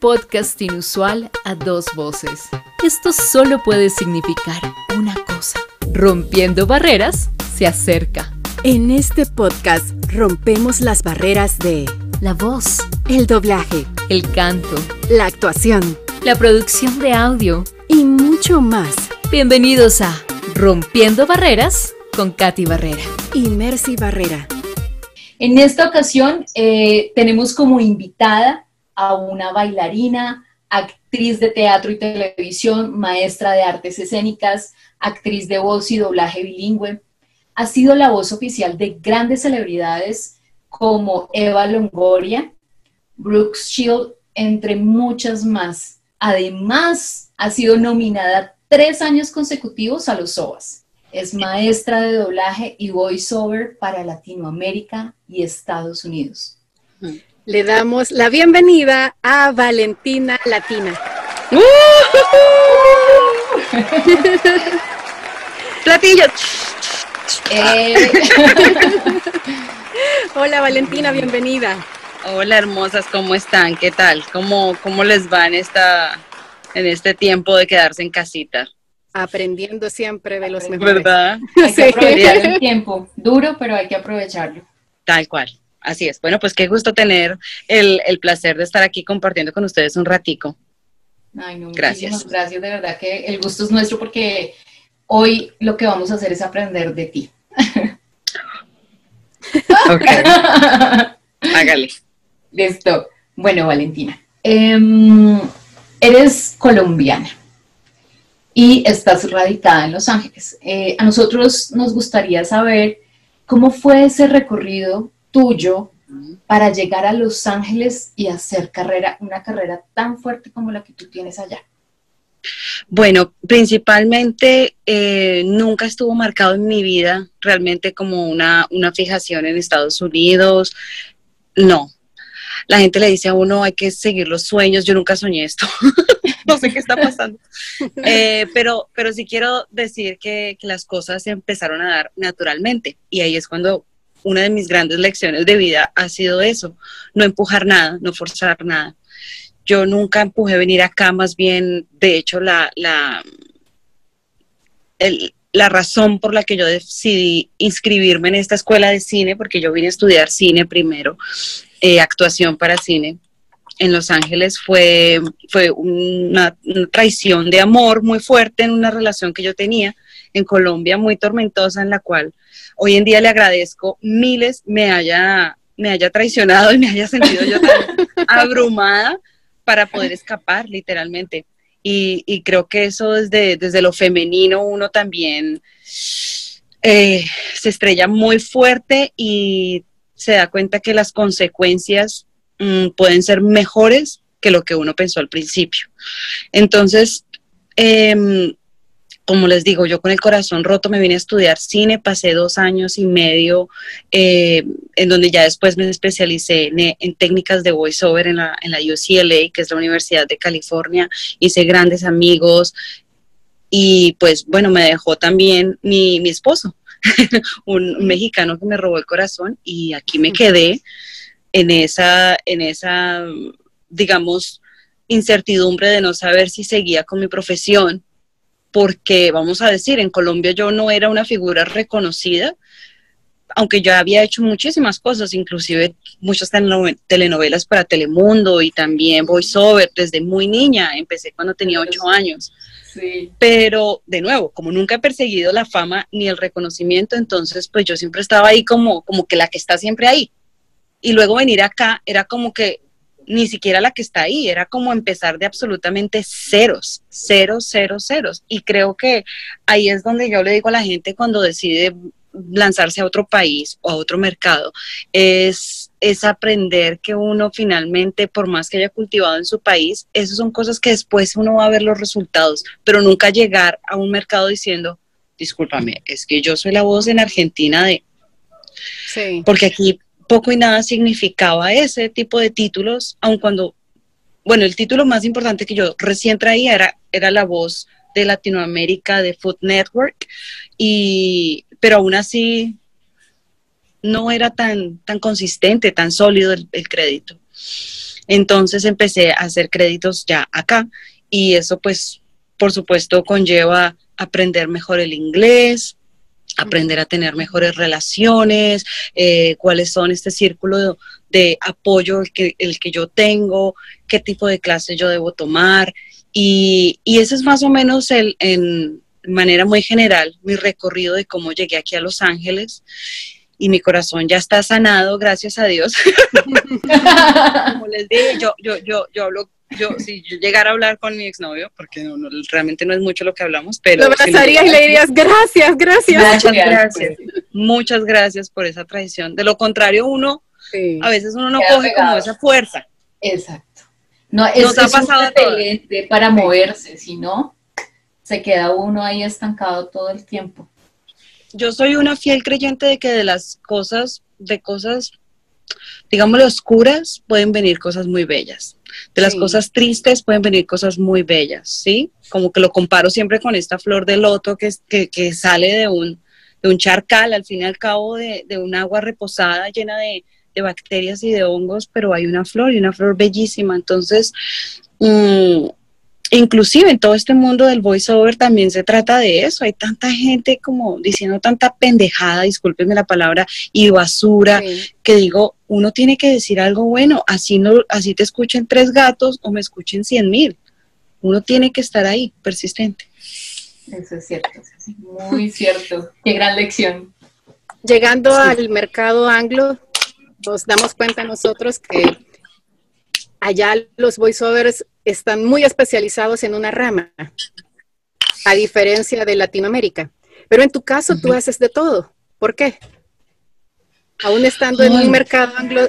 podcast inusual a dos voces. Esto solo puede significar una cosa. Rompiendo barreras, se acerca. En este podcast rompemos las barreras de La voz, el doblaje, el canto, la actuación la producción de audio y mucho más. Bienvenidos a Rompiendo Barreras con Katy Barrera y Mercy Barrera. En esta ocasión eh, tenemos como invitada a una bailarina, actriz de teatro y televisión, maestra de artes escénicas, actriz de voz y doblaje bilingüe. Ha sido la voz oficial de grandes celebridades como Eva Longoria, Brooks Shield, entre muchas más. Además, ha sido nominada tres años consecutivos a los SOAS. Es maestra de doblaje y voiceover para Latinoamérica y Estados Unidos. Le damos la bienvenida a Valentina Latina. ¡Uh! Platillo. Eh. Hola Valentina, bienvenida. Hola hermosas, ¿cómo están? ¿Qué tal? ¿Cómo, cómo les va en, esta, en este tiempo de quedarse en casita? Aprendiendo siempre de los mejores. ¿Verdad? Hay que aprovechar el tiempo, duro, pero hay que aprovecharlo. Tal cual, así es. Bueno, pues qué gusto tener el, el placer de estar aquí compartiendo con ustedes un ratico. Ay, no, gracias. gracias, de verdad que el gusto es nuestro porque hoy lo que vamos a hacer es aprender de ti. ok. Hágale. Listo. Bueno, Valentina, em, eres colombiana y estás radicada en Los Ángeles. Eh, a nosotros nos gustaría saber cómo fue ese recorrido tuyo para llegar a Los Ángeles y hacer carrera, una carrera tan fuerte como la que tú tienes allá. Bueno, principalmente eh, nunca estuvo marcado en mi vida realmente como una, una fijación en Estados Unidos. No, la gente le dice a uno hay que seguir los sueños, yo nunca soñé esto, no sé qué está pasando, eh, pero, pero sí quiero decir que, las cosas se empezaron a dar naturalmente. Y ahí es cuando una de mis grandes lecciones de vida ha sido eso, no empujar nada, no forzar nada. Yo nunca empujé venir acá, más bien, de hecho, la, la, la razón por la que yo decidí inscribirme en esta escuela de cine, porque yo vine a estudiar cine primero, eh, actuación para cine en Los Ángeles fue, fue una, traición de amor muy fuerte en una relación que yo tenía en Colombia, muy tormentosa, en la cual hoy en día le agradezco miles me haya, me haya traicionado y me haya sentido yo tan abrumada para poder escapar, literalmente. Y, creo que eso desde, desde lo femenino uno también eh, se estrella muy fuerte y se da cuenta que las consecuencias mm, pueden ser mejores que lo que uno pensó al principio. Entonces, em, como les digo, yo con el corazón roto me vine a estudiar cine, pasé dos años y medio, eh, en donde ya después me especialicé en, técnicas de voiceover en la, en la UCLA, que es la Universidad de California, hice grandes amigos y pues bueno, me dejó también mi, mi esposo. un, mexicano que me robó el corazón y aquí me quedé en esa, en esa, digamos, incertidumbre de no saber si seguía con mi profesión, porque vamos a decir, en Colombia yo no era una figura reconocida, aunque yo había hecho muchísimas cosas, inclusive muchas telenovelas para Telemundo y también voiceover desde muy niña, empecé cuando tenía ocho años. Pero de nuevo, como nunca he perseguido la fama ni el reconocimiento, entonces pues yo siempre estaba ahí como, como que la que está siempre ahí. Y luego venir acá era como que ni siquiera la que está ahí, era como empezar de absolutamente ceros, ceros, ceros, ceros. Y creo que ahí es donde yo le digo a la gente cuando decide lanzarse a otro país o a otro mercado, es es aprender que uno finalmente, por más que haya cultivado en su país, esas son cosas que después uno va a ver los resultados, pero nunca llegar a un mercado diciendo, discúlpame, es que yo soy la voz en Argentina de... Sí. Porque aquí poco y nada significaba ese tipo de títulos, aun cuando, bueno, el título más importante que yo recién traía era, era la voz de Latinoamérica de Food Network, y, pero aún así no era tan, tan consistente, tan sólido el, crédito. Entonces empecé a hacer créditos ya acá y eso pues por supuesto conlleva aprender mejor el inglés, aprender a tener mejores relaciones, eh, cuáles son este círculo de, apoyo el que, el que, yo tengo, qué tipo de clases yo debo tomar. Y, y ese es más o menos el, en manera muy general mi recorrido de cómo llegué aquí a Los Ángeles. Y mi corazón ya está sanado, gracias a Dios. Como les dije, yo, yo, yo, yo hablo yo, si yo llegara a hablar con mi exnovio, porque no, realmente no es mucho lo que hablamos, pero... Lo abrazarías y le dirías, gracias, gracias. Muchas gracias. Muchas gracias por esa traición. De lo contrario, uno, a veces uno no coge como esa fuerza. Exacto. No, es, Nos ha pasado para moverse, si no, se queda uno ahí estancado todo el tiempo. Yo soy una fiel creyente de que de las cosas, de cosas, digámosle oscuras, pueden venir cosas muy bellas. De las cosas tristes pueden venir cosas muy bellas, ¿sí? Como que lo comparo siempre con esta flor de loto que, que, sale de un, de un charcal, al fin y al cabo de, de un agua reposada llena de, de, bacterias y de hongos, pero hay una flor y una flor bellísima. Entonces, mmm, inclusive en todo este mundo del voiceover también se trata de eso. Hay tanta gente como diciendo tanta pendejada, discúlpenme la palabra, y basura, que digo, uno tiene que decir algo bueno, así no, así te escuchen tres gatos o me escuchen cien mil. Uno tiene que estar ahí, persistente. Eso es cierto, muy cierto. Qué gran lección. Llegando al mercado anglo, nos damos cuenta nosotros que allá los voiceovers están muy especializados en una rama, a diferencia de Latinoamérica. Pero en tu caso tú haces de todo. ¿Por qué? Aún estando en un mercado anglo,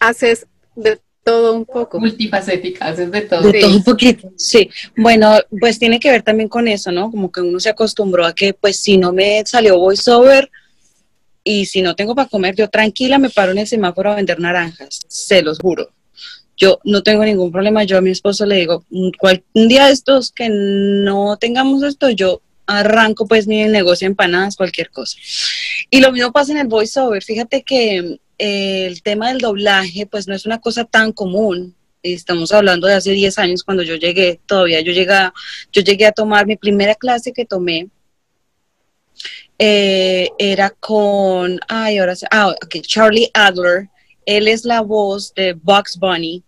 haces de todo un poco. Multifacética, haces de todo. De todo un poquito, sí. Bueno, pues tiene que ver también con eso, ¿no? Como que uno se acostumbró a que, pues, si no me salió voiceover y si no tengo para comer, yo tranquila me paro en el semáforo a vender naranjas, se los juro. Yo no tengo ningún problema, yo a mi esposo le digo, un, un día de estos que no tengamos esto, yo arranco pues mi negocio de empanadas, cualquier cosa. Y lo mismo pasa en el voiceover. Fíjate que eh, el tema del doblaje pues no es una cosa tan común. Estamos hablando de hace 10 años cuando yo llegué, todavía yo llegué, yo llegué a tomar mi primera clase que tomé. Eh, era con, ay, ahora, ah, Charlie Adler, él es la voz de Bugs Bunny.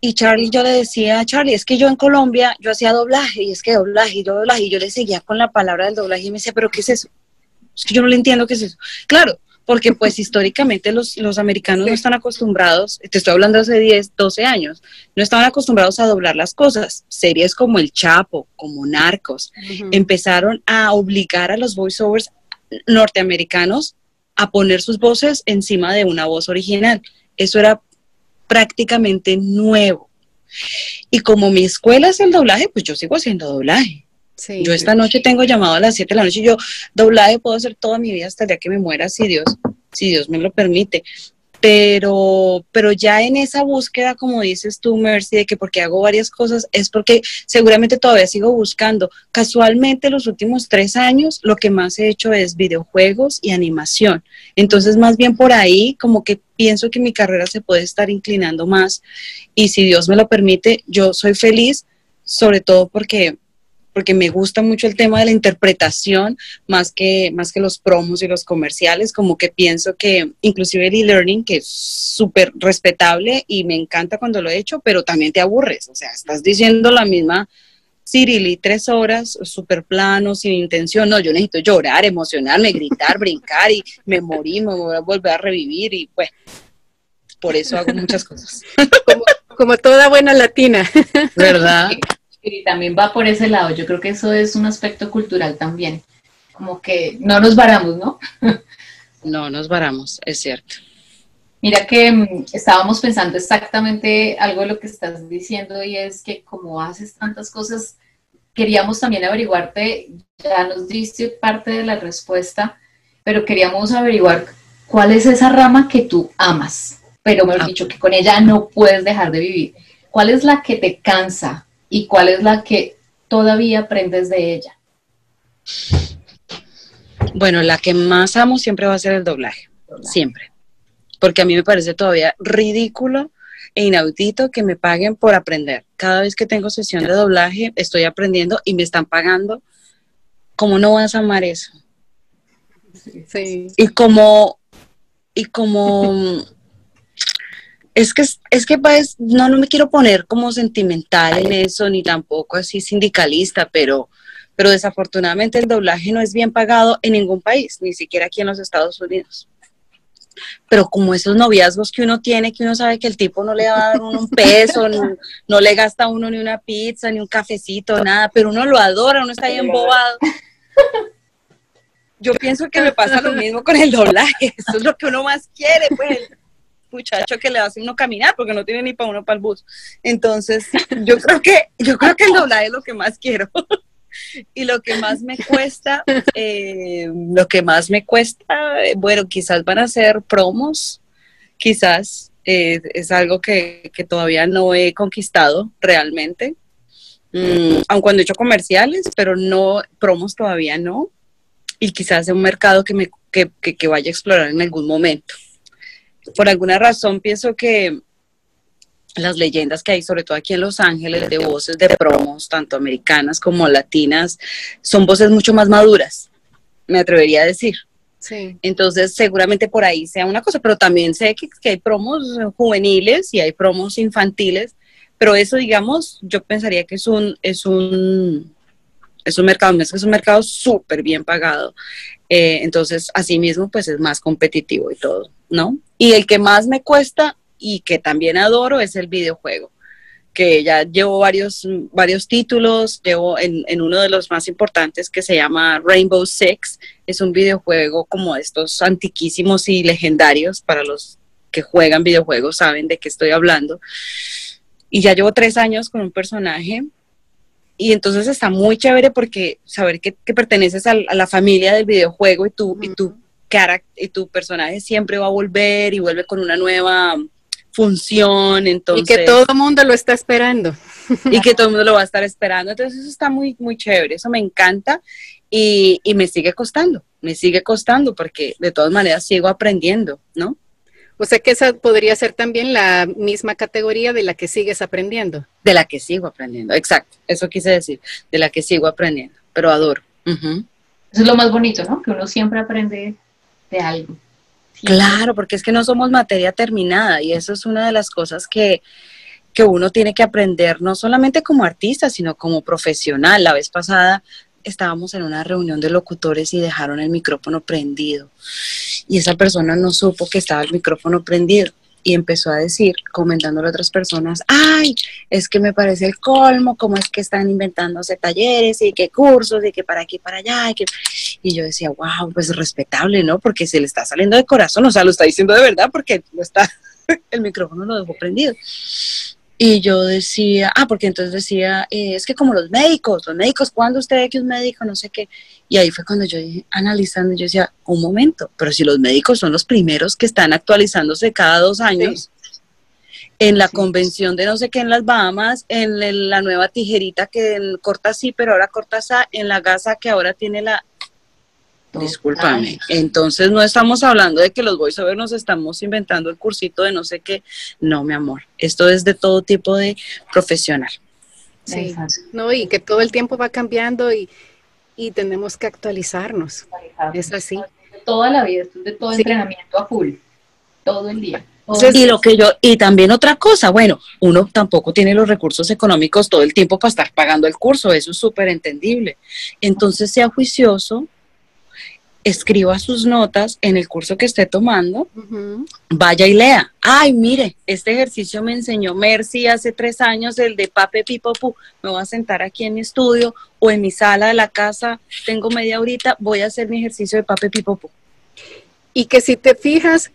Y Charlie, yo le decía, Charlie, es que yo en Colombia, yo hacía doblaje, y es que doblaje, y yo doblaje, y yo le seguía con la palabra del doblaje, y me decía, pero ¿qué es eso? Es que yo no le entiendo qué es eso. Claro, porque pues históricamente los, los americanos no están acostumbrados, te estoy hablando hace 10, 12 años, no estaban acostumbrados a doblar las cosas. Series como El Chapo, como Narcos, empezaron a obligar a los voiceovers norteamericanos a poner sus voces encima de una voz original. Eso era prácticamente nuevo. Y como mi escuela es el doblaje, pues yo sigo haciendo doblaje. yo esta noche tengo llamado a las 7 de la noche y yo doblaje puedo hacer toda mi vida hasta el día que me muera, si Dios, si Dios me lo permite pero, pero ya en esa búsqueda, como dices tú, Mercy, de que porque hago varias cosas, es porque seguramente todavía sigo buscando. Casualmente, los últimos tres años, lo que más he hecho es videojuegos y animación. Entonces, más bien por ahí, como que pienso que mi carrera se puede estar inclinando más. Y si Dios me lo permite, yo soy feliz, sobre todo porque porque me gusta mucho el tema de la interpretación más que, más que los promos y los comerciales, como que pienso que inclusive el e-learning, que es súper respetable y me encanta cuando lo he hecho, pero también te aburres, o sea, estás diciendo la misma Cirili tres horas, súper plano, sin intención, no, yo necesito llorar, emocionarme, gritar, brincar y me morí, me voy a volver a revivir y pues por eso hago muchas cosas. Como, como toda buena latina. ¿Verdad? Y también va por ese lado. Yo creo que eso es un aspecto cultural también. Como que no nos varamos, ¿no? no nos varamos, es cierto. Mira que mm, estábamos pensando exactamente algo de lo que estás diciendo y es que como haces tantas cosas, queríamos también averiguarte, ya nos diste parte de la respuesta, pero queríamos averiguar cuál es esa rama que tú amas, pero me has ah. dicho que con ella no puedes dejar de vivir. ¿Cuál es la que te cansa? Y cuál es la que todavía aprendes de ella? Bueno, la que más amo siempre va a ser el doblaje, siempre. Porque a mí me parece todavía ridículo e inaudito que me paguen por aprender. Cada vez que tengo sesión de doblaje, estoy aprendiendo y me están pagando. ¿Cómo no vas a amar eso? Sí. Y como, y como, es que, es que pues, no, no me quiero poner como sentimental en eso, ni tampoco así sindicalista, pero, pero desafortunadamente el doblaje no es bien pagado en ningún país, ni siquiera aquí en los Estados Unidos. Pero como esos noviazgos que uno tiene, que uno sabe que el tipo no le va a dar uno un peso, no, no le gasta a uno ni una pizza, ni un cafecito, nada, pero uno lo adora, uno está ahí embobado. Yo pienso que me pasa lo mismo con el doblaje, eso es lo que uno más quiere, pues muchacho que le hace uno caminar porque no tiene ni para uno para el bus. Entonces, yo creo que yo creo que el doblaje es lo que más quiero. y lo que más me cuesta, eh, lo que más me cuesta, eh, bueno, quizás van a ser promos, quizás eh, es algo que, que, todavía no he conquistado realmente, mm, aun cuando he hecho comerciales, pero no, promos todavía no, y quizás es un mercado que, me, que, que, que vaya a explorar en algún momento. Por alguna razón pienso que las leyendas que hay, sobre todo aquí en Los Ángeles, de voces de promos, tanto americanas como latinas, son voces mucho más maduras, me atrevería a decir. Sí. Entonces, seguramente por ahí sea una cosa, pero también sé que, que, hay promos juveniles y hay promos infantiles, pero eso, digamos, yo pensaría que es un, es un, es un mercado, es un mercado súper bien pagado. Eh, entonces, así mismo, pues es más competitivo y todo, ¿no? Y el que más me cuesta y que también adoro es el videojuego, que ya llevo varios, varios títulos, llevo en, uno de los más importantes que se llama Rainbow Six, es un videojuego como estos antiquísimos y legendarios para los que juegan videojuegos, saben de qué estoy hablando. Y ya llevo tres años con un personaje y entonces está muy chévere porque saber que, perteneces a, la familia del videojuego y cara y tu personaje siempre va a volver y vuelve con una nueva función, entonces... Y que todo el mundo lo está esperando. Y que todo el mundo lo va a estar esperando, entonces eso está muy, muy chévere, eso me encanta y, y me sigue costando, me sigue costando porque de todas maneras sigo aprendiendo, ¿no? O sea que esa podría ser también la misma categoría de la que sigues aprendiendo. De la que sigo aprendiendo, exacto, eso quise decir, de la que sigo aprendiendo, pero adoro. Uh -huh. Eso es lo más bonito, ¿no? Que uno siempre aprende algo. Claro, porque es que no somos materia terminada y eso es una de las cosas que, que uno tiene que aprender, no solamente como artista, sino como profesional. La vez pasada estábamos en una reunión de locutores y dejaron el micrófono prendido. Y esa persona no supo que estaba el micrófono prendido y empezó a decir, comentándole a otras personas, ay, es que me parece el colmo, cómo es que están inventándose talleres y qué cursos y que para aquí, para allá. Y, que... y yo decía, wow, pues respetable, ¿no? Porque se le está saliendo de corazón, o sea, lo está diciendo de verdad porque lo está, el micrófono lo dejó prendido. Y yo decía, ah, porque entonces decía, eh, es que como los médicos, los médicos, ¿cuándo usted ve que un médico no sé qué? Y ahí fue cuando yo dije, analizando, yo decía, un momento, pero si los médicos son los primeros que están actualizándose cada dos años, sí. en la sí. convención de no sé qué en las Bahamas, en la nueva tijerita que corta así, pero ahora corta así, en la gasa que ahora tiene la... Discúlpame. Entonces no estamos hablando de que los voiceovers nos estamos inventando el cursito de no sé qué. No, mi amor. Esto es de todo tipo de profesional. Sí, no, y que todo el tiempo va cambiando y, y tenemos que actualizarnos. Es así. Toda la vida, esto es de todo sí. entrenamiento a full, todo el día. Entonces, y lo que yo, y también otra cosa, bueno, uno tampoco tiene los recursos económicos todo el tiempo para estar pagando el curso, eso es súper entendible. Entonces sea juicioso, escriba sus notas en el curso que esté tomando, uh -huh. vaya y lea. Ay, mire, este ejercicio me enseñó Mercy hace tres años, el de Pape Pipopu. Me voy a sentar aquí en mi estudio o en mi sala de la casa, tengo media horita, voy a hacer mi ejercicio de Pape Pipopu. Y que si te fijas,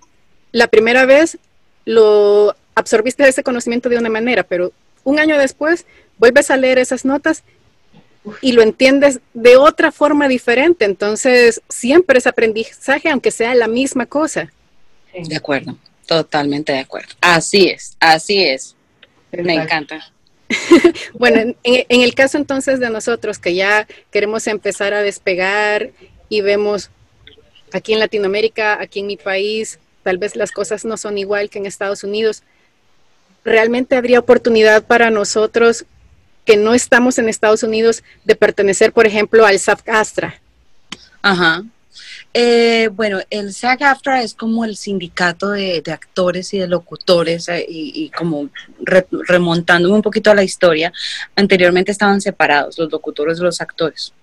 la primera vez lo absorbiste ese conocimiento de una manera, pero un año después vuelves a leer esas notas y lo entiendes de otra forma diferente. Entonces, siempre es aprendizaje, aunque sea la misma cosa. De acuerdo, totalmente de acuerdo. Así es, así es. Perfecto. Me encanta. bueno, en, en, el caso entonces de nosotros que ya queremos empezar a despegar y vemos aquí en Latinoamérica, aquí en mi país, tal vez las cosas no son igual que en Estados Unidos. realmente habría oportunidad para nosotros que no estamos en Estados Unidos de pertenecer, por ejemplo, al SAF-ASTRA. Ajá. Eh, bueno, el SAG-AFTRA es como el sindicato de, actores y de locutores eh, y, como remontándome un poquito a la historia, anteriormente estaban separados los locutores de los actores.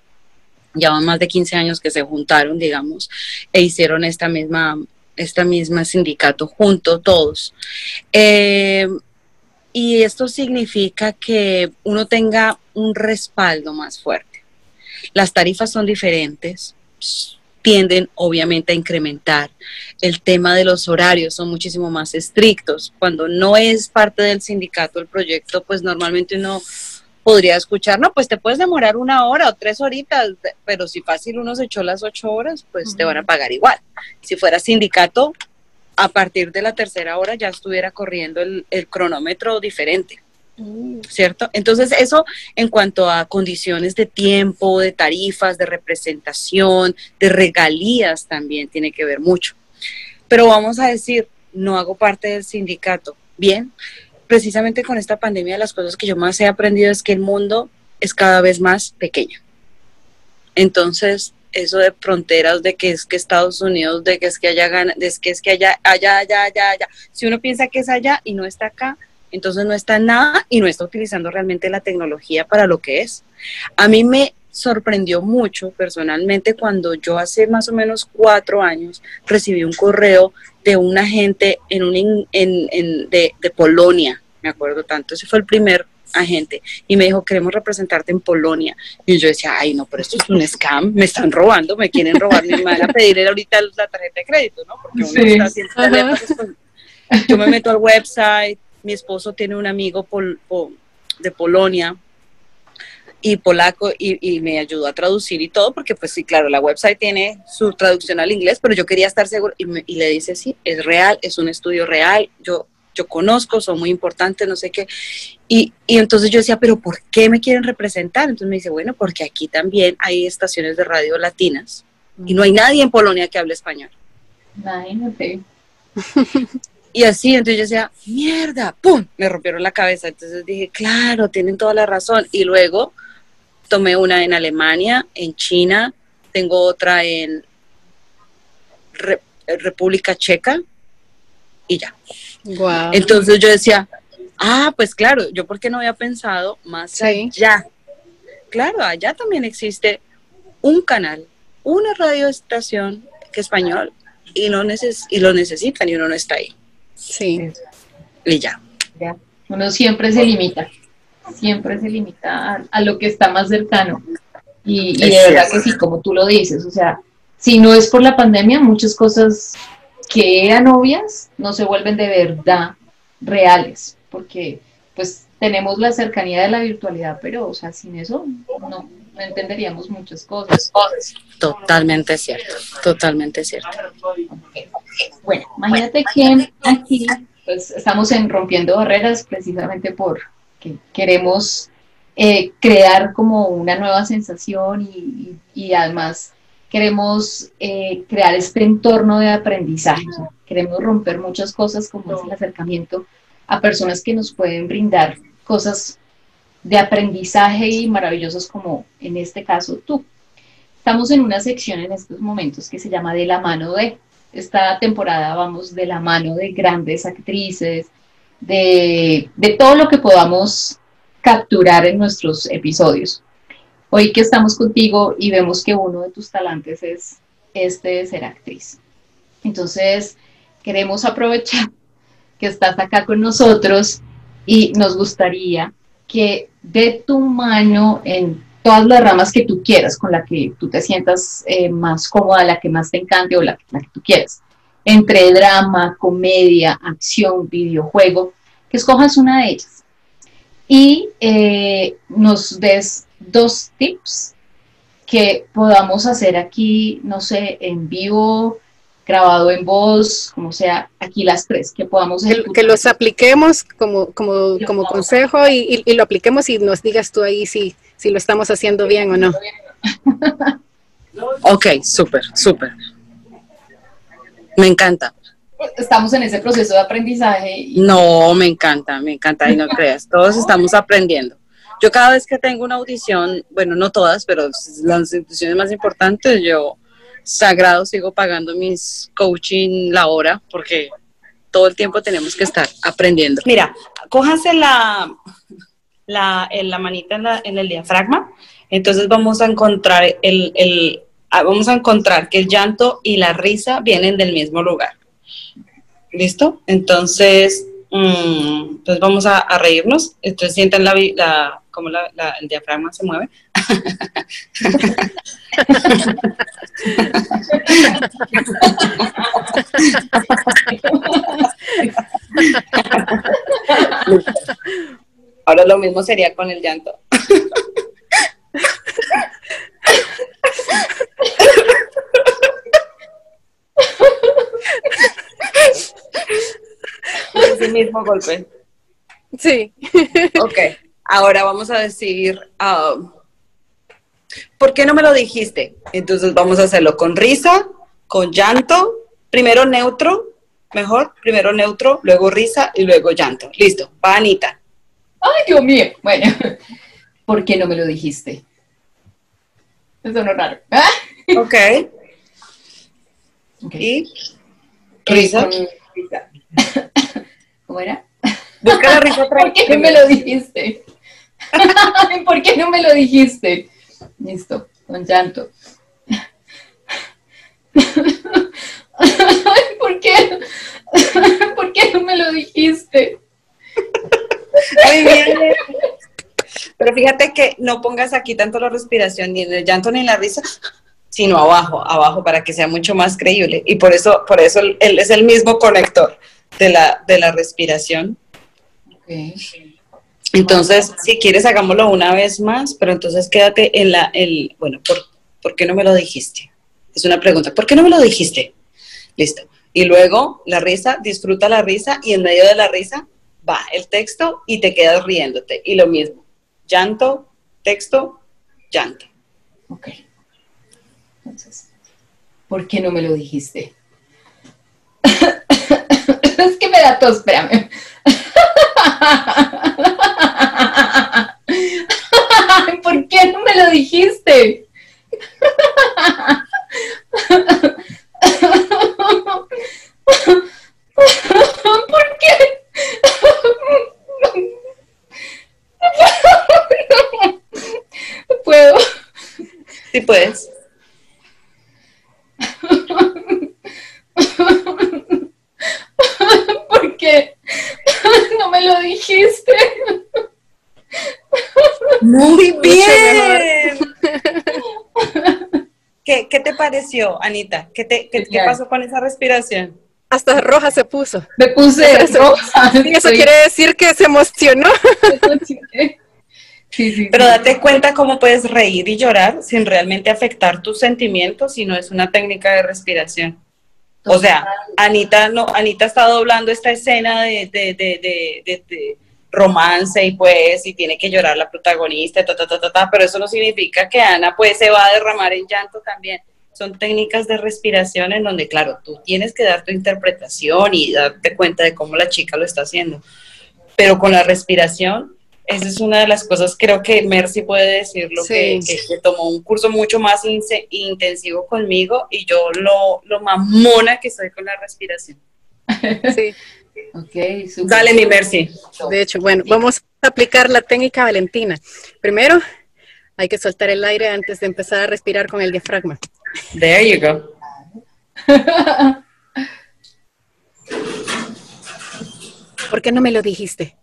Ya van más de 15 años que se juntaron, digamos, e hicieron esta misma, esta misma sindicato junto todos. Eh, y esto significa que uno tenga un respaldo más fuerte. Las tarifas son diferentes, tienden obviamente a incrementar. El tema de los horarios son muchísimo más estrictos. Cuando no es parte del sindicato el proyecto, pues normalmente uno podría escuchar, no, pues te puedes demorar una hora o tres horitas, pero si fácil uno se echó las ocho horas, pues te van a pagar igual. Si fuera sindicato, a partir de la tercera hora ya estuviera corriendo el, cronómetro diferente. Mm. ¿Cierto? Entonces eso en cuanto a condiciones de tiempo, de tarifas, de representación, de regalías también tiene que ver mucho. Pero vamos a decir, no hago parte del sindicato. Bien, precisamente con esta pandemia las cosas que yo más he aprendido es que el mundo es cada vez más pequeño. Entonces, eso de fronteras, de que es que Estados Unidos, de que es que allá gana, de que es que allá, allá, allá, allá, allá. Si uno piensa que es allá y no está acá, entonces no está nada y no está utilizando realmente la tecnología para lo que es. A mí me sorprendió mucho personalmente cuando yo hace más o menos cuatro años recibí un correo de un agente en un, en, en, de, de Polonia, me acuerdo tanto, ese fue el primer agente y me dijo, queremos representarte en Polonia. Y yo decía, ay, no, pero esto es un scam, me están robando, me quieren robar, me van a pedir ahorita la tarjeta de crédito, ¿no? Porque uno está haciendo pues, yo me meto al website, mi esposo tiene un amigo de Polonia y polaco y, y, me ayudó a traducir y todo, porque pues sí, claro, la website tiene su traducción al inglés, pero yo quería estar seguro y, y le dice, sí, es real, es un estudio real, yo yo conozco, son muy importantes, no sé qué. Y, entonces yo decía, pero ¿por qué me quieren representar? Entonces me dice, bueno, porque aquí también hay estaciones de radio latinas y no hay nadie en Polonia que hable español. Imagínate. Y así, entonces yo decía, mierda, ¡pum! Me rompieron la cabeza. Entonces dije, claro, tienen toda la razón. Y luego tomé una en Alemania, en China, tengo otra en República Checa y ya. Entonces yo decía, ah, pues claro, yo porque no había pensado más allá. Claro, allá también existe un canal, una radioestación que es español y, no neces y lo necesitan y uno no está ahí. Sí. Y ya. Uno siempre se limita, siempre se limita a, lo que está más cercano. Y, y de verdad que sí, como tú lo dices, o sea, si no es por la pandemia, muchas cosas que eran obvias no se vuelven de verdad reales, porque pues tenemos la cercanía de la virtualidad, pero o sea, sin eso no, entenderíamos muchas cosas. Totalmente cierto, totalmente cierto. Bueno, imagínate que aquí pues estamos en rompiendo barreras precisamente porque queremos eh, crear como una nueva sensación y, y además queremos eh, crear este entorno de aprendizaje, queremos romper muchas cosas como es el acercamiento a personas que nos pueden brindar cosas de aprendizaje y maravillosas como en este caso tú. Estamos en una sección en estos momentos que se llama De la mano de. Esta temporada vamos de la mano de grandes actrices, de, de todo lo que podamos capturar en nuestros episodios. Hoy que estamos contigo y vemos que uno de tus talantes es este de ser actriz. Entonces, queremos aprovechar que estás acá con nosotros y nos gustaría que de tu mano en todas las ramas que tú quieras, con la que tú te sientas eh, más cómoda, la que más te encante o la, la, que tú quieras, entre drama, comedia, acción, videojuego, que escojas una de ellas. Y eh, nos des dos tips que podamos hacer aquí, no sé, en vivo, grabado en voz, como sea, aquí las tres, que podamos Que, los apliquemos como, como, como consejo y, lo apliquemos y nos digas tú ahí si, si lo estamos haciendo bien o no. ok, súper, súper. Me encanta. estamos en ese proceso de aprendizaje. No, me encanta, me encanta y no creas, todos estamos aprendiendo. Yo cada vez que tengo una audición, bueno, no todas, pero las instituciones más importantes, yo sagrado sigo pagando mis coaching la hora porque todo el tiempo tenemos que estar aprendiendo. Mira, cójanse la, la, la manita en, la, en el diafragma, entonces vamos a encontrar el, el, ah, vamos a encontrar que el llanto y la risa vienen del mismo lugar. ¿Listo? Entonces, entonces vamos a, reírnos. Entonces sientan la, la, la, el diafragma se mueve. Ahora lo mismo sería con el llanto. Ese mismo golpe. Sí. Ok, ahora vamos a decir, uh, ¿por qué no me lo dijiste? Entonces vamos a hacerlo con risa, con llanto, primero neutro, mejor, primero neutro, luego risa y luego llanto. Listo, va Anita. Ay, Dios mío. Bueno, ¿por qué no me lo dijiste? Eso no es raro. ¿Ah? Ok. okay. Y risa. risa. ¿Cómo era? Busca la risa ¿Por qué no me lo dijiste? ¿Por qué no me lo dijiste? Listo, con llanto. ¿Por qué? ¿Por qué no me lo dijiste? Muy bien. Pero fíjate que no pongas aquí tanto la respiración, ni en el llanto ni en la risa, sino abajo, abajo, para que sea mucho más creíble. Y por eso, por eso él es el mismo conector de la, de la respiración. Okay. Entonces, si quieres, hagámoslo una vez más, pero entonces quédate en la, el, bueno, ¿por, ¿por qué no me lo dijiste? Es una pregunta, ¿por qué no me lo dijiste? Listo. Y luego la risa, disfruta la risa y en medio de la risa va el texto y te quedas riéndote. Y lo mismo, llanto, texto, llanto. Ok. Entonces, ¿por qué no me lo dijiste? es que me da tos, espérame. ¿Por qué no me lo dijiste? ¿Por qué? No puedo. Sí puedes. ¿Por qué? No me lo dijiste. Muy bien. ¿Qué, ¿Qué, te pareció, Anita? ¿Qué, te, qué, ¿Qué, pasó con esa respiración? Hasta roja se puso. Me puse eso, roja. Eso quiere decir que se emocionó. Sí, sí, Pero date cuenta cómo puedes reír y llorar sin realmente afectar tus sentimientos si no es una técnica de respiración. O sea, Anita no, Anita está doblando esta escena de, de, de, de, romance y pues, y tiene que llorar la protagonista, ta, ta, ta, ta, ta, pero eso no significa que Ana pues se va a derramar en llanto también. Son técnicas de respiración en donde, claro, tú tienes que dar tu interpretación y darte cuenta de cómo la chica lo está haciendo. Pero con la respiración esa es una de las cosas, creo que Mercy puede decirlo, sí. que, que, que, tomó un curso mucho más intensivo conmigo y yo lo, lo mamona que soy con la respiración. Sí. Okay, super. Dale, mi Mercy. De hecho, bueno, vamos a aplicar la técnica Valentina. Primero, hay que soltar el aire antes de empezar a respirar con el diafragma. There you go. ¿Por qué no me lo dijiste?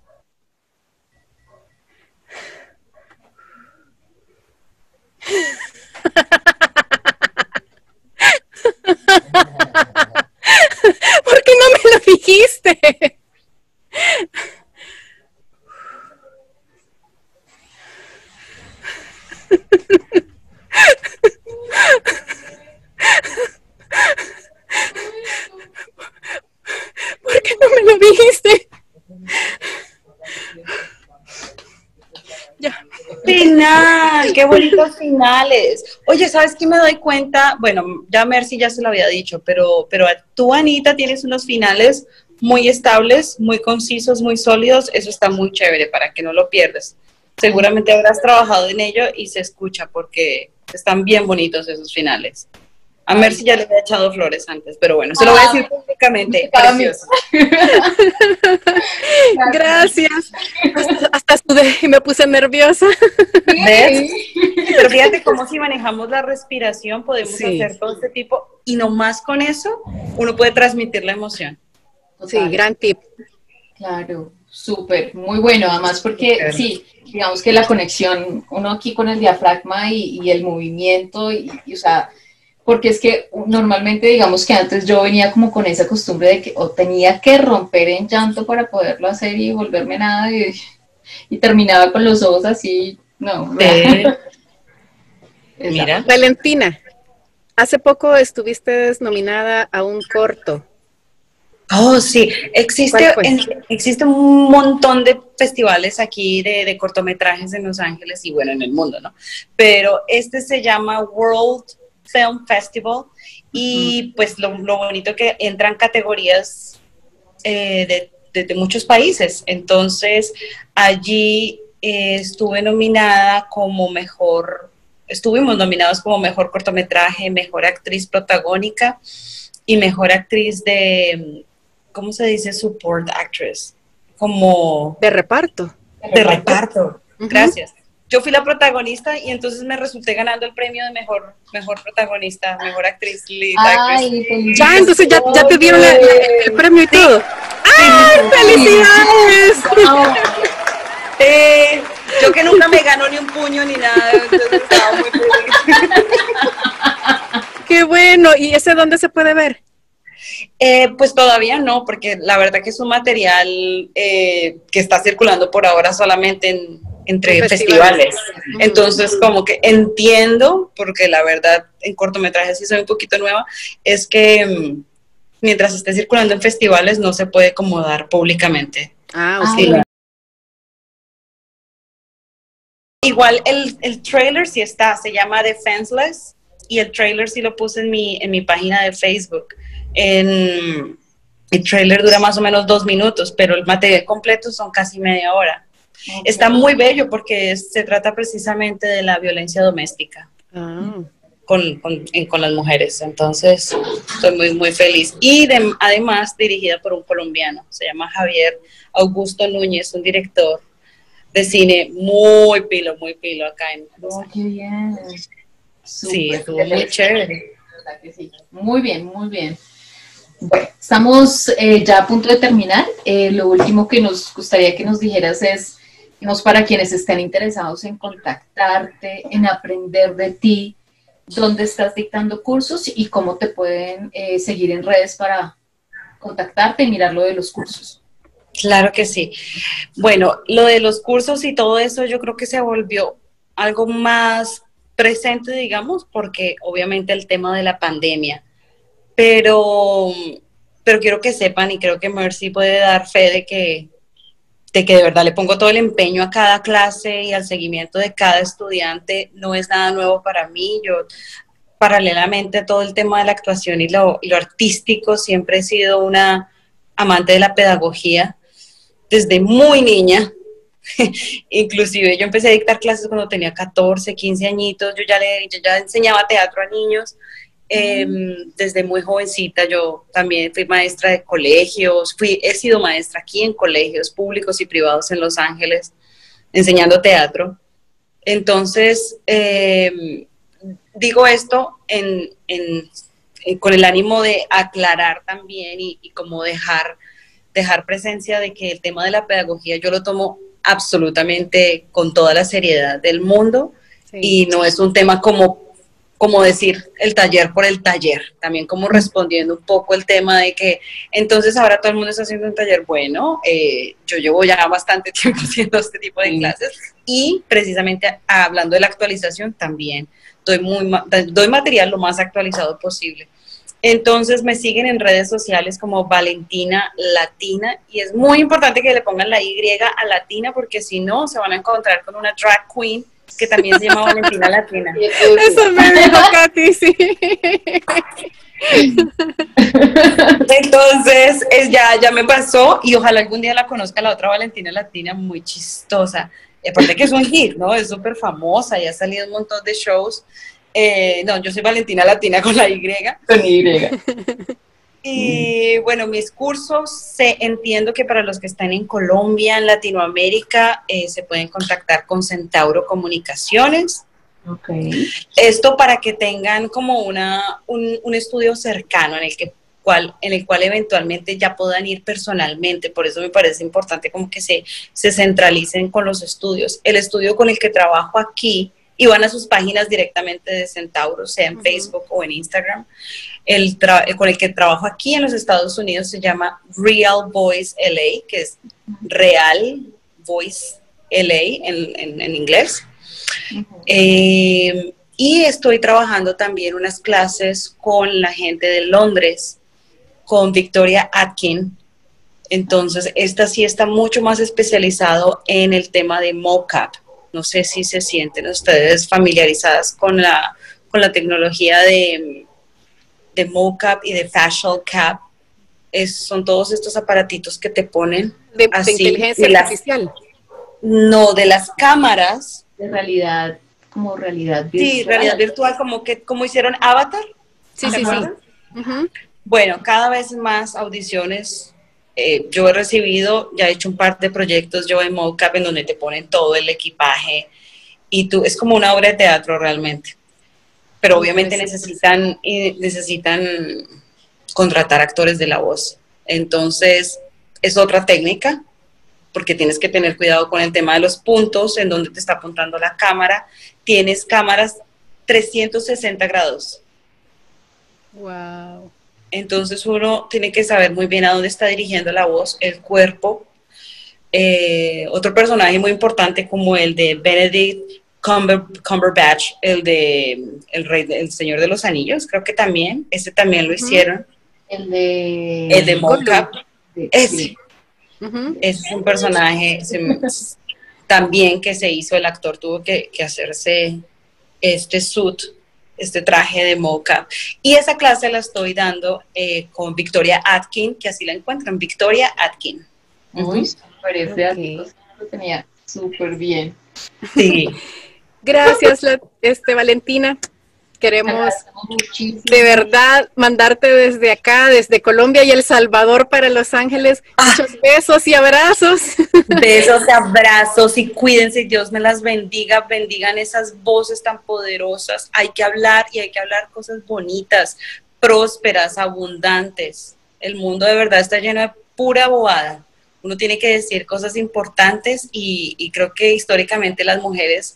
¿Por qué no me lo dijiste? ¿Por qué no me lo dijiste? Ya. Final, qué bonitos finales. Oye, ¿sabes qué me doy cuenta? Bueno, ya Mercy ya se lo había dicho, pero, pero tú, Anita, tienes unos finales muy estables, muy concisos, muy sólidos. Eso está muy chévere para que no lo pierdas. Seguramente habrás trabajado en ello y se escucha porque están bien bonitos esos finales. A Mercy ya le había echado flores antes, pero bueno, se lo voy a decir ah, públicamente. Precioso. Gracias. Hasta, sudé y me puse nerviosa. ¿Ves? Pero fíjate cómo si manejamos la respiración podemos hacer todo este tipo y nomás con eso uno puede transmitir la emoción. Sí, gran tip. Claro, súper, muy bueno, además porque sí, digamos que la conexión, uno aquí con el diafragma y, el movimiento, y, o sea, porque es que normalmente digamos que antes yo venía como con esa costumbre de que o tenía que romper en llanto para poderlo hacer y volverme nada y, terminaba con los ojos así, no. Mira. Valentina, hace poco estuviste nominada a un corto. Oh, sí, existe, existe un montón de festivales aquí de, de cortometrajes en Los Ángeles y bueno, en el mundo, ¿no? Pero este se llama World Film Festival y pues lo, lo, bonito que entran categorías eh, de, muchos países. Entonces allí eh, estuve nominada como mejor, estuvimos nominados como mejor cortometraje, mejor actriz protagónica y mejor actriz de, ¿cómo se dice? Support actress. Como... De reparto. De reparto. Gracias yo fui la protagonista y entonces me resulté ganando el premio de mejor, mejor protagonista, mejor actriz, lead Ya, entonces ya, ya te dieron el premio y todo. ¡Ay, felicidades! Eh, yo que nunca me ganó ni un puño ni nada, entonces estaba muy feliz. Qué bueno, ¿y ese dónde se puede ver? Eh, pues todavía no, porque la verdad que es un material eh, que está circulando por ahora solamente en, entre festivales. Entonces, como que entiendo, porque la verdad en cortometrajes sí soy un poquito nueva, es que mm, mientras esté circulando en festivales no se puede como dar públicamente. Ah, ah sí. Igual el, el trailer sí está, se llama Defenseless y el trailer sí lo puse en mi, en mi página de Facebook. En, el trailer dura más o menos dos minutos, pero el material completo son casi media hora. Está muy bello porque se trata precisamente de la violencia doméstica ah. con, con, las mujeres. Entonces, estoy muy, muy feliz. Y además dirigida por un colombiano, se llama Javier Augusto Núñez, un director de cine muy pilo, muy pilo acá en... Oh, qué bien. sí, estuvo muy chévere. Muy bien, muy bien. Bueno, estamos eh, ya a punto de terminar. Eh, lo último que nos gustaría que nos dijeras es para quienes estén interesados en contactarte, en aprender de ti, dónde estás dictando cursos y cómo te pueden eh, seguir en redes para contactarte y mirar lo de los cursos. Claro que sí. Bueno, lo de los cursos y todo eso yo creo que se volvió algo más presente, digamos, porque obviamente el tema de la pandemia. Pero, pero quiero que sepan y creo que Mercy puede dar fe de que de que de verdad le pongo todo el empeño a cada clase y al seguimiento de cada estudiante, no es nada nuevo para mí. Yo, paralelamente a todo el tema de la actuación y lo, artístico, siempre he sido una amante de la pedagogía desde muy niña. Inclusive yo empecé a dictar clases cuando tenía 14, 15 añitos, yo ya, le, yo ya enseñaba teatro a niños Em, desde muy jovencita yo también fui maestra de colegios, fui, he sido maestra aquí en colegios públicos y privados en Los Ángeles, enseñando teatro. Entonces, em, digo esto con el ánimo de aclarar también y, como dejar, dejar presencia de que el tema de la pedagogía yo lo tomo absolutamente con toda la seriedad del mundo y no es un tema como como decir el taller por el taller, también como respondiendo un poco el tema de que entonces ahora todo el mundo está haciendo un taller, bueno, eh, yo llevo ya bastante tiempo haciendo este tipo de clases y precisamente hablando de la actualización también doy, muy, doy material lo más actualizado posible. Entonces me siguen en redes sociales como Valentina Latina y es muy importante que le pongan la Y a Latina porque si no se van a encontrar con una drag queen que también se llama Valentina Latina. Eso me dijo Katy, sí. Entonces, es, ya, ya me pasó y ojalá algún día la conozca la otra Valentina Latina, muy chistosa. Aparte que es un hit, ¿no? Es súper famosa y ha salido un montón de shows. Eh, no, yo soy Valentina Latina con la Y. Con Y. Y bueno, mis cursos, se, entiendo que para los que están en Colombia, en Latinoamérica, eh, se pueden contactar con Centauro Comunicaciones. Okay. Esto para que tengan como una, un, un, estudio cercano en el, que, cual, en el cual eventualmente ya puedan ir personalmente. Por eso me parece importante como que se, se centralicen con los estudios. El estudio con el que trabajo aquí, y van a sus páginas directamente de Centauro, sea en uh -huh. Facebook o en Instagram. El con el que trabajo aquí en los Estados Unidos se llama Real Voice LA, que es Real Voice LA en, en, en inglés. Uh -huh. eh, y estoy trabajando también unas clases con la gente de Londres, con Victoria Atkin. Entonces, esta sí está mucho más especializado en el tema de mocap. No sé si se sienten ustedes familiarizadas con la, con la tecnología de, de mocap y de facial cap. Es, son todos estos aparatitos que te ponen de, así, de inteligencia de artificial. Las, no, de las cámaras. De realidad, como realidad virtual. Sí, realidad virtual, como que como hicieron Avatar. Sí, sí, sí. Uh -huh. Bueno, cada vez más audiciones eh, yo he recibido, ya he hecho un par de proyectos yo en mocap en donde te ponen todo el equipaje y tú, es como una obra de teatro realmente. Pero obviamente necesitan, necesitan contratar actores de la voz. Entonces, es otra técnica, porque tienes que tener cuidado con el tema de los puntos, en donde te está apuntando la cámara. Tienes cámaras 360 grados. Wow. Entonces uno tiene que saber muy bien a dónde está dirigiendo la voz, el cuerpo. Eh, otro personaje muy importante como el de Benedict Cumber, Cumberbatch, el de el rey, el Señor de los Anillos, creo que también, ese también lo hicieron. El de el de Mocap, ese. Uh -huh. Ese es un personaje se, también que se hizo, el actor tuvo que, que hacerse este suit este traje de mocap. Y esa clase la estoy dando eh, con Victoria Atkin, que así la encuentran, Victoria Atkin. Uy, uh -huh. okay. lo tenía súper bien. Sí. Gracias, este, Valentina. Queremos de verdad mandarte desde acá, desde Colombia y El Salvador para Los Ángeles, ah. muchos besos y abrazos. Besos y abrazos y cuídense, Dios me las bendiga, bendigan esas voces tan poderosas. Hay que hablar y hay que hablar cosas bonitas, prósperas, abundantes. El mundo de verdad está lleno de pura bobada. Uno tiene que decir cosas importantes y, y creo que históricamente las mujeres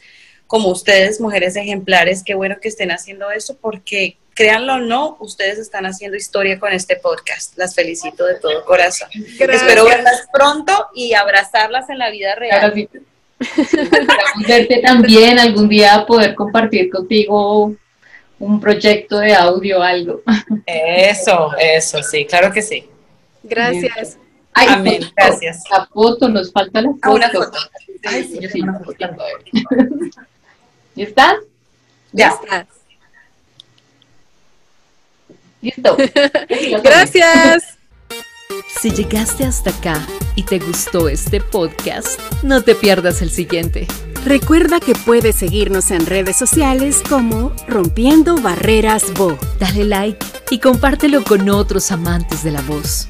como ustedes, mujeres ejemplares, qué bueno que estén haciendo eso, porque créanlo o no, ustedes están haciendo historia con este podcast. Las felicito de todo corazón. Gracias. Espero verlas pronto y abrazarlas en la vida real. Esperamos verte también algún día poder compartir contigo un proyecto de audio o algo. Eso, eso, sí, claro que sí. Gracias. Ay, Amén, foto, gracias. La foto, nos falta la foto. Ah, una foto. Ay, sí, yo sí, una foto. ¿Y estás? Ya. estás. Listo. Gracias. Si llegaste hasta acá y te gustó este podcast, no te pierdas el siguiente. Recuerda que puedes seguirnos en redes sociales como Rompiendo Barreras Bo. Dale like y compártelo con otros amantes de la voz.